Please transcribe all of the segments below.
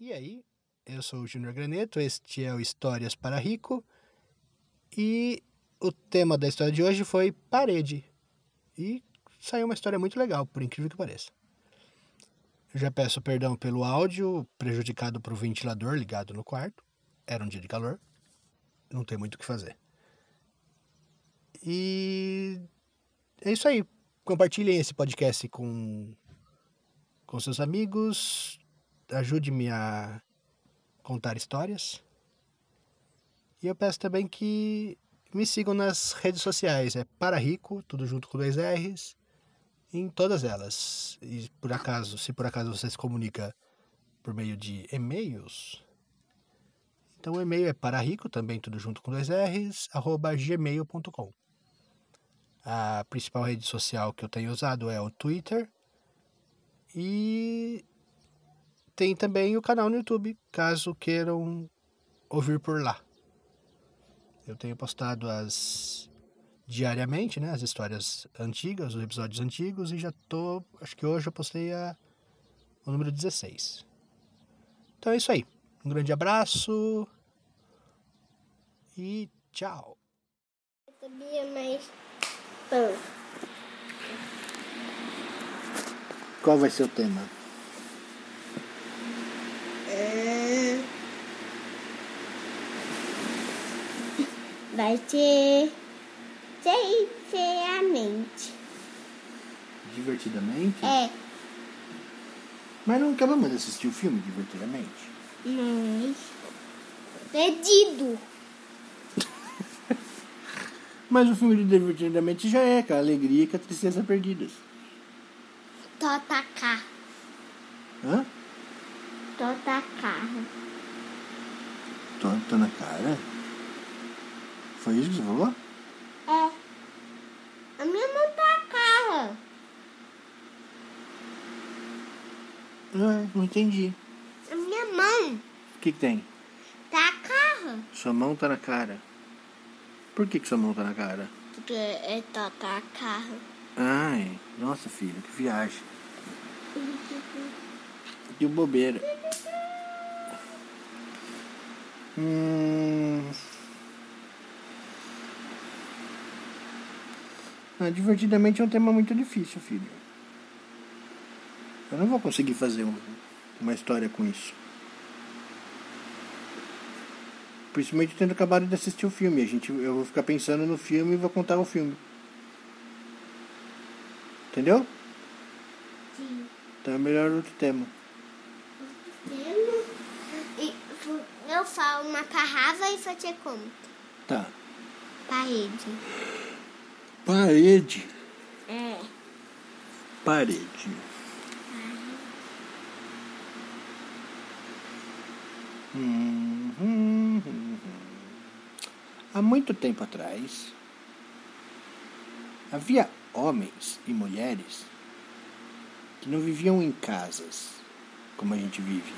E aí, eu sou o Júnior Graneto, este é o Histórias para Rico e o tema da história de hoje foi parede. E saiu uma história muito legal, por incrível que pareça. Eu já peço perdão pelo áudio prejudicado por o ventilador ligado no quarto. Era um dia de calor, não tem muito o que fazer. E é isso aí. Compartilhem esse podcast com, com seus amigos, ajude-me a contar histórias. E eu peço também que me sigam nas redes sociais, é Para Rico, tudo junto com dois R's, em todas elas. E por acaso, se por acaso você se comunica por meio de e-mails, então o e-mail é para rico, também tudo junto com dois R's, arroba gmail.com. A principal rede social que eu tenho usado é o Twitter. E tem também o canal no YouTube, caso queiram ouvir por lá. Eu tenho postado as diariamente, né, as histórias antigas, os episódios antigos e já tô, acho que hoje eu postei a, o número 16. Então é isso aí. Um grande abraço e tchau. Eu sabia mais. Qual vai ser o tema? Vai ser. Sinceramente. Divertidamente? É. Mas não acabamos de assistir o filme divertidamente? Mas. Perdido. Mas o filme de Divertidamente já é, com a alegria e com a tristeza perdidas. Tota carro. Hã? Tota carro. Tô, tô na cara? Foi isso que você falou? É. A minha mão tá carro. Ah, não entendi. A minha mão O que, que tem? tá carro. Sua mão tá na cara. Por que, que sua mão tá na cara? Porque é tota carro. Ai, nossa filha, que viagem. Que bobeira. Hum... Ah, divertidamente é um tema muito difícil, filho. Eu não vou conseguir fazer um- uma história com isso. Principalmente tendo acabado de assistir o filme. A gente, eu vou ficar pensando no filme e vou contar o filme. Entendeu? Sim. Então é melhor outro tema. E eu falo uma parrava e você conta. Tá. Parede. Parede. É. Parede. Hum, hum, hum, hum. Há muito tempo atrás, havia homens e mulheres que não viviam em casas como a gente vive.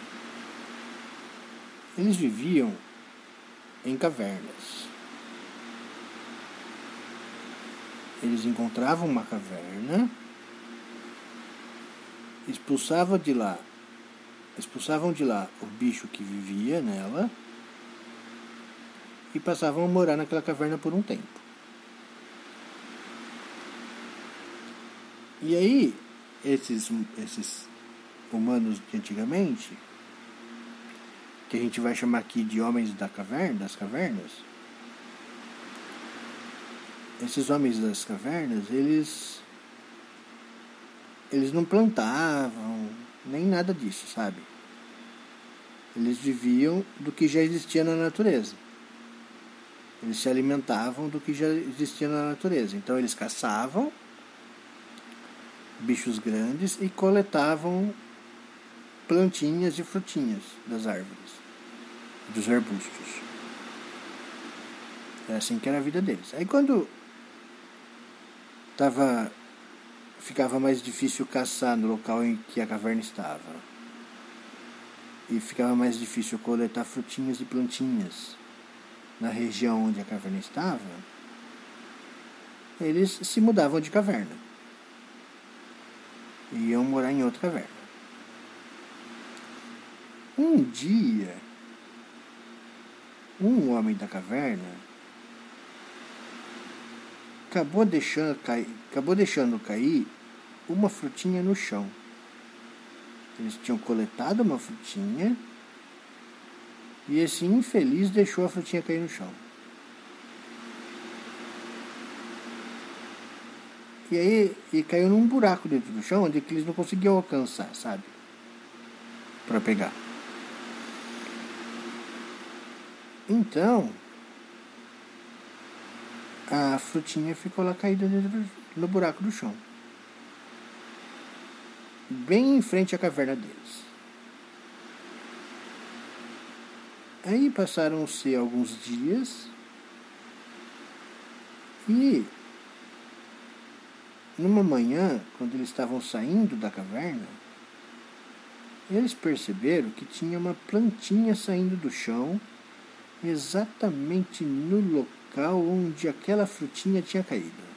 Eles viviam em cavernas. Eles encontravam uma caverna, expulsavam de lá, expulsavam de lá o bicho que vivia nela e passavam a morar naquela caverna por um tempo. E aí, esses, esses humanos de antigamente, que a gente vai chamar aqui de homens da caverna, das cavernas, esses homens das cavernas, eles eles não plantavam nem nada disso, sabe? Eles viviam do que já existia na natureza. Eles se alimentavam do que já existia na natureza. Então eles caçavam bichos grandes e coletavam plantinhas e frutinhas das árvores, dos arbustos. Era assim que era a vida deles. Aí quando tava, ficava mais difícil caçar no local em que a caverna estava, e ficava mais difícil coletar frutinhas e plantinhas na região onde a caverna estava, eles se mudavam de caverna. E iam morar em outra caverna. Um dia, um homem da caverna acabou deixando cair, acabou deixando cair uma frutinha no chão. Eles tinham coletado uma frutinha e esse infeliz deixou a frutinha cair no chão. E aí e caiu num buraco dentro do chão onde eles não conseguiam alcançar, sabe? Para pegar. Então, a frutinha ficou lá caída dentro no buraco do chão. Bem em frente à caverna deles. Aí passaram-se alguns dias e numa manhã, quando eles estavam saindo da caverna, eles perceberam que tinha uma plantinha saindo do chão, exatamente no local onde aquela frutinha tinha caído.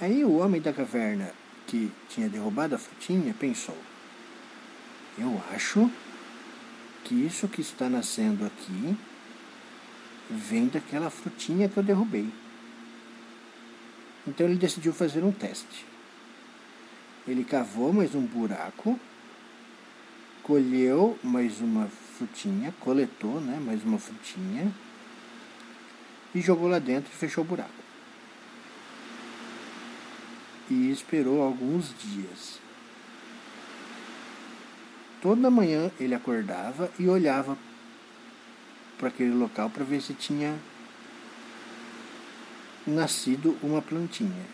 Aí o homem da caverna, que tinha derrubado a frutinha, pensou: Eu acho que isso que está nascendo aqui vem daquela frutinha que eu derrubei. Então ele decidiu fazer um teste. Ele cavou mais um buraco, colheu mais uma frutinha, coletou né, mais uma frutinha e jogou lá dentro e fechou o buraco. E esperou alguns dias. Toda manhã ele acordava e olhava para aquele local para ver se tinha nascido uma plantinha.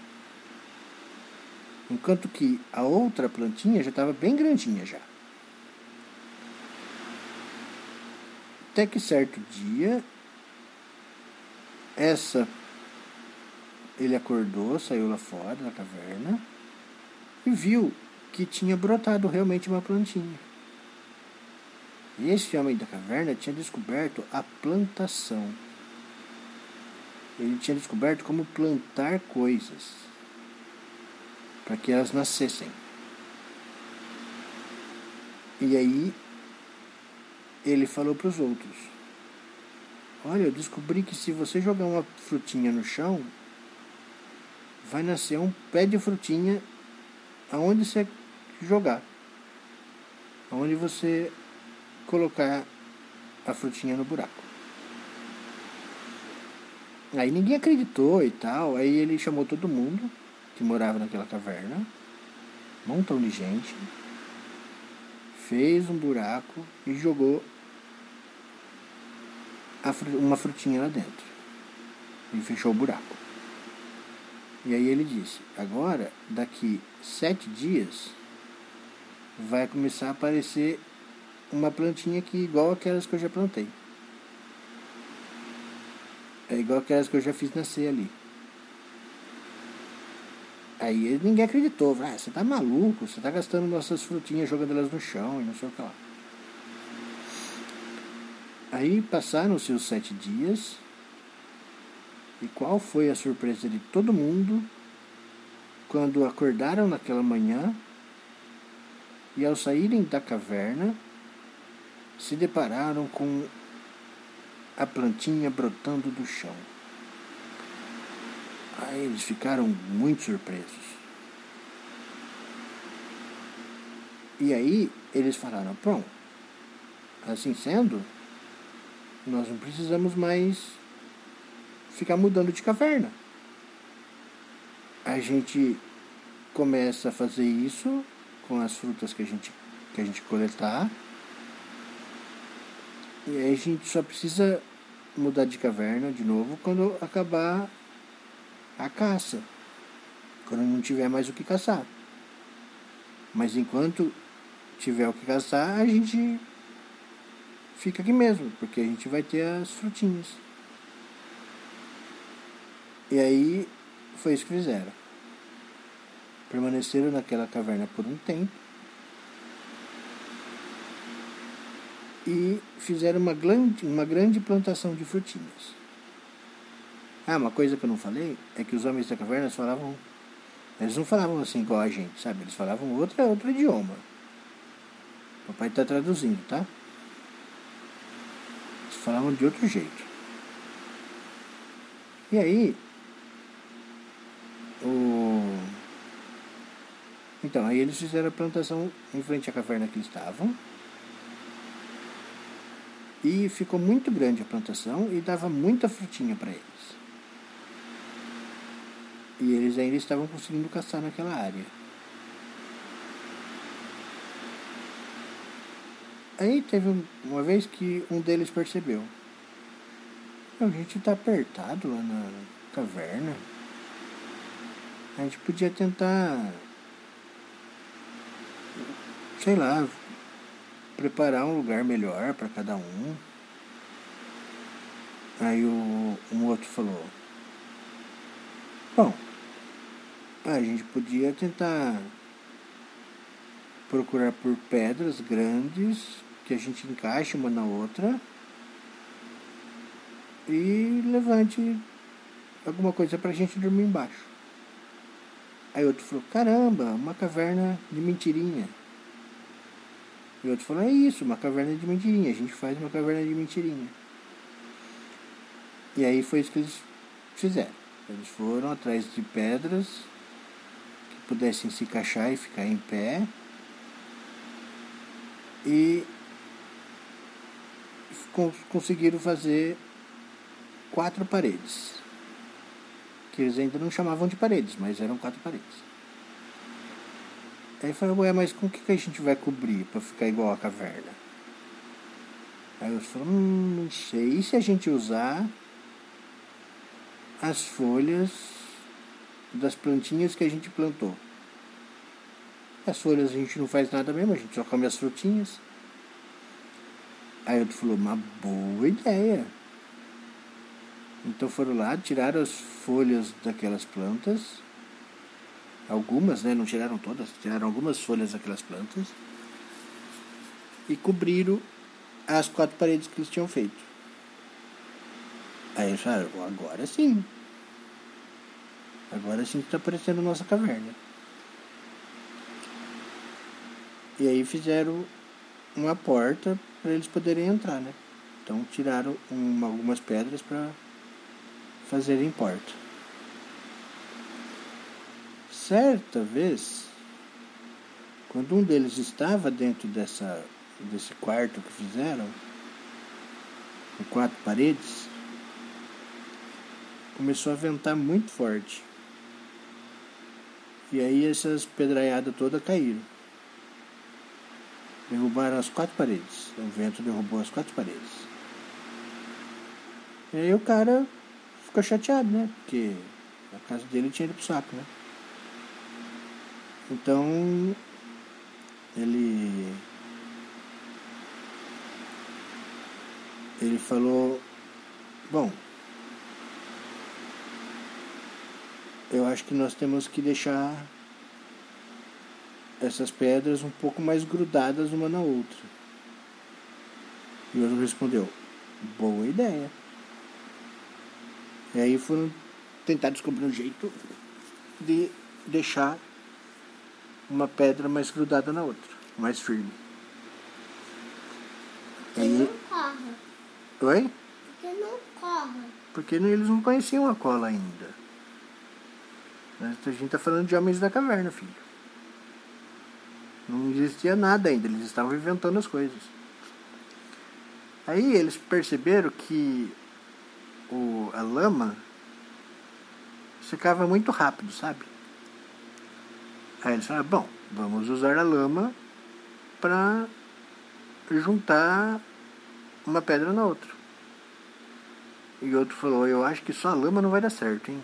Enquanto que a outra plantinha já estava bem grandinha já. Até que certo dia, essa ele acordou, saiu lá fora da caverna e viu que tinha brotado realmente uma plantinha. E esse homem da caverna tinha descoberto a plantação ele tinha descoberto como plantar coisas para que elas nascessem. E aí ele falou para os outros: Olha, eu descobri que se você jogar uma frutinha no chão, vai nascer um pé de frutinha aonde você jogar. Aonde você colocar a frutinha no buraco. Aí ninguém acreditou e tal. Aí ele chamou todo mundo que morava naquela caverna, um montão de gente, fez um buraco e jogou uma frutinha lá dentro. E fechou o buraco. E aí ele disse: agora, daqui sete dias, vai começar a aparecer uma plantinha aqui igual aquelas que eu já plantei. É igual aquelas que eu já fiz nascer ali. Aí ninguém acreditou. Ah, você tá maluco, você tá gastando nossas frutinhas, jogando elas no chão e não sei o que lá. Aí passaram-se os sete dias. E qual foi a surpresa de todo mundo quando acordaram naquela manhã e ao saírem da caverna se depararam com a plantinha brotando do chão. Aí eles ficaram muito surpresos. E aí eles falaram: pronto, assim sendo, nós não precisamos mais ficar mudando de caverna. A gente começa a fazer isso com as frutas que a gente, que a gente coletar e aí a gente só precisa mudar de caverna de novo quando acabar a caça. Quando não tiver mais o que caçar. Mas enquanto tiver o que caçar, a gente fica aqui mesmo, porque a gente vai ter as frutinhas. E aí foi isso que fizeram. Permaneceram naquela caverna por um tempo e fizeram uma grande, uma grande plantação de frutinhas. Ah, uma coisa que eu não falei é que os homens da caverna falavam. Eles não falavam assim igual a gente, sabe? Eles falavam outro, outro idioma. Papai está traduzindo, tá? Falavam de outro jeito. E aí, o... Então, aí eles fizeram a plantação em frente à caverna que estavam. E ficou muito grande a plantação e dava muita frutinha para eles. E eles ainda estavam conseguindo caçar naquela área. Aí teve uma vez que um deles percebeu. A gente tá apertado lá na caverna. A gente podia tentar. Sei lá. Preparar um lugar melhor para cada um. Aí o, um outro falou. Bom, a gente podia tentar procurar por pedras grandes que a gente encaixe uma na outra e levante alguma coisa pra gente dormir embaixo. Aí outro falou, caramba, uma caverna de mentirinha. E outro falou, é isso, uma caverna de mentirinha, a gente faz uma caverna de mentirinha. E aí foi isso que eles fizeram. Eles foram atrás de pedras que pudessem se encaixar e ficar em pé. E conseguiram fazer quatro paredes. Que eles ainda não chamavam de paredes, mas eram quatro paredes. Aí falou, ué, mas com o que, que a gente vai cobrir para ficar igual a caverna? Aí eles falaram, hum, não sei. E se a gente usar as folhas das plantinhas que a gente plantou. As folhas a gente não faz nada mesmo, a gente só come as frutinhas. Aí outro falou, uma boa ideia. Então foram lá, tiraram as folhas daquelas plantas, algumas, né? Não tiraram todas, tiraram algumas folhas daquelas plantas e cobriram as quatro paredes que eles tinham feito. Aí eles falaram, agora sim. Agora sim está aparecendo nossa caverna. E aí fizeram uma porta para eles poderem entrar, né? Então tiraram uma, algumas pedras para fazerem porta. Certa vez, quando um deles estava dentro dessa, desse quarto que fizeram, com quatro paredes, começou a ventar muito forte. E aí essas pedraiadas todas caíram. Derrubaram as quatro paredes. O vento derrubou as quatro paredes. E aí o cara ficou chateado, né? Porque a casa dele tinha ido pro saco, né? Então ele ele falou bom eu acho que nós temos que deixar essas pedras um pouco mais grudadas uma na outra. E o outro respondeu: Boa ideia. E aí foram tentar descobrir um jeito de deixar uma pedra mais grudada na outra, mais firme. Porque aí... não corre. Oi? Porque não corre. Porque eles não conheciam a cola ainda. A gente está falando de homens da caverna, filho. Não existia nada ainda, eles estavam inventando as coisas. Aí eles perceberam que o, a lama secava muito rápido, sabe? Aí eles falaram, bom, vamos usar a lama para juntar uma pedra na outra. E outro falou, eu acho que só a lama não vai dar certo, hein?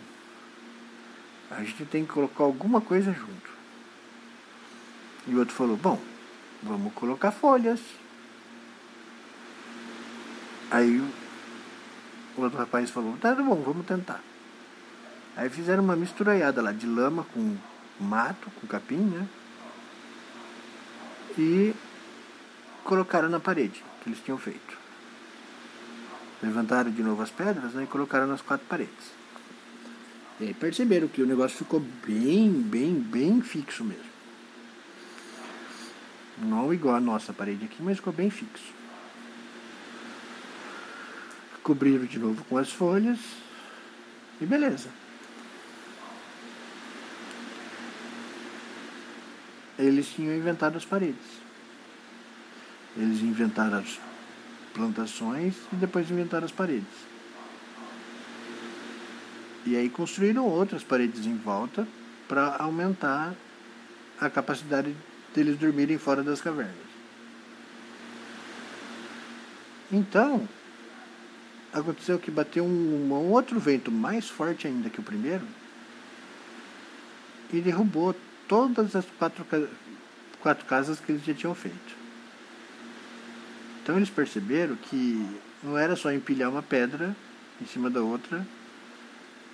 A gente tem que colocar alguma coisa junto. E o outro falou, bom, vamos colocar folhas. Aí o outro rapaz falou, tá bom, vamos tentar. Aí fizeram uma misturaiada lá de lama com mato, com capim, né? E colocaram na parede que eles tinham feito. Levantaram de novo as pedras né, e colocaram nas quatro paredes. E aí perceberam que o negócio ficou bem, bem, bem fixo mesmo. Não igual a nossa parede aqui, mas ficou bem fixo. Cobriram de novo com as folhas e beleza. Eles tinham inventado as paredes. Eles inventaram as plantações e depois inventaram as paredes. E aí construíram outras paredes em volta para aumentar a capacidade deles dormirem fora das cavernas. Então, aconteceu que bateu um, um outro vento mais forte ainda que o primeiro e derrubou todas as quatro, quatro casas que eles já tinham feito. Então eles perceberam que não era só empilhar uma pedra em cima da outra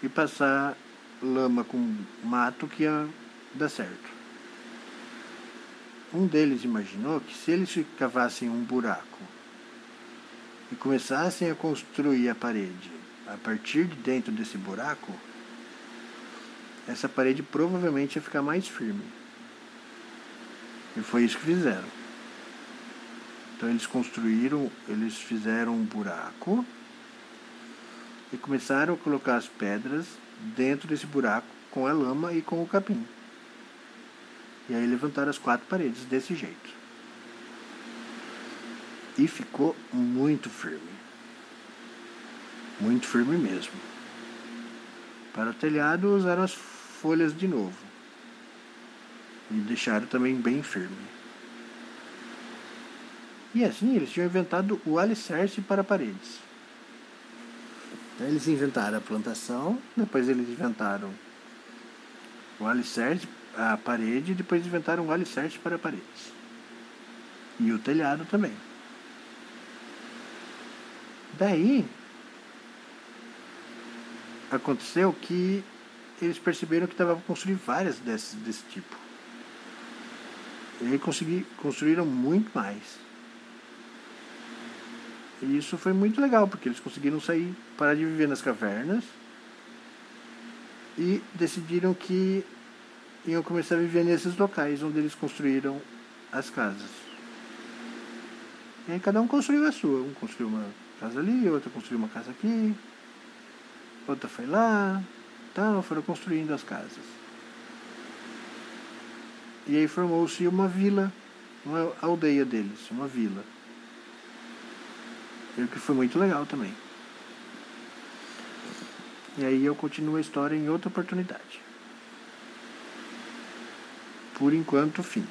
e passar lama com mato que ia dar certo. Um deles imaginou que se eles cavassem um buraco e começassem a construir a parede a partir de dentro desse buraco, essa parede provavelmente ia ficar mais firme. E foi isso que fizeram. Então eles construíram, eles fizeram um buraco e começaram a colocar as pedras dentro desse buraco com a lama e com o capim. E aí levantaram as quatro paredes desse jeito. E ficou muito firme. Muito firme mesmo. Para o telhado usaram as folhas de novo. E deixaram também bem firme. E assim eles tinham inventado o alicerce para paredes. Então, eles inventaram a plantação, depois eles inventaram o alicerce, a parede, depois inventaram o alicerce para paredes. E o telhado também. Daí aconteceu que eles perceberam que dava para construir várias desses, desse tipo. E aí consegui, construíram muito mais. E isso foi muito legal, porque eles conseguiram sair, parar de viver nas cavernas e decidiram que iam começar a viver nesses locais onde eles construíram as casas. E aí cada um construiu a sua. Um construiu uma casa ali, outro construiu uma casa aqui, outra foi lá, tal, foram construindo as casas. E aí formou-se uma vila, uma aldeia deles, uma vila. O que foi muito legal também. E aí eu continuo a história em outra oportunidade. Por enquanto, fim.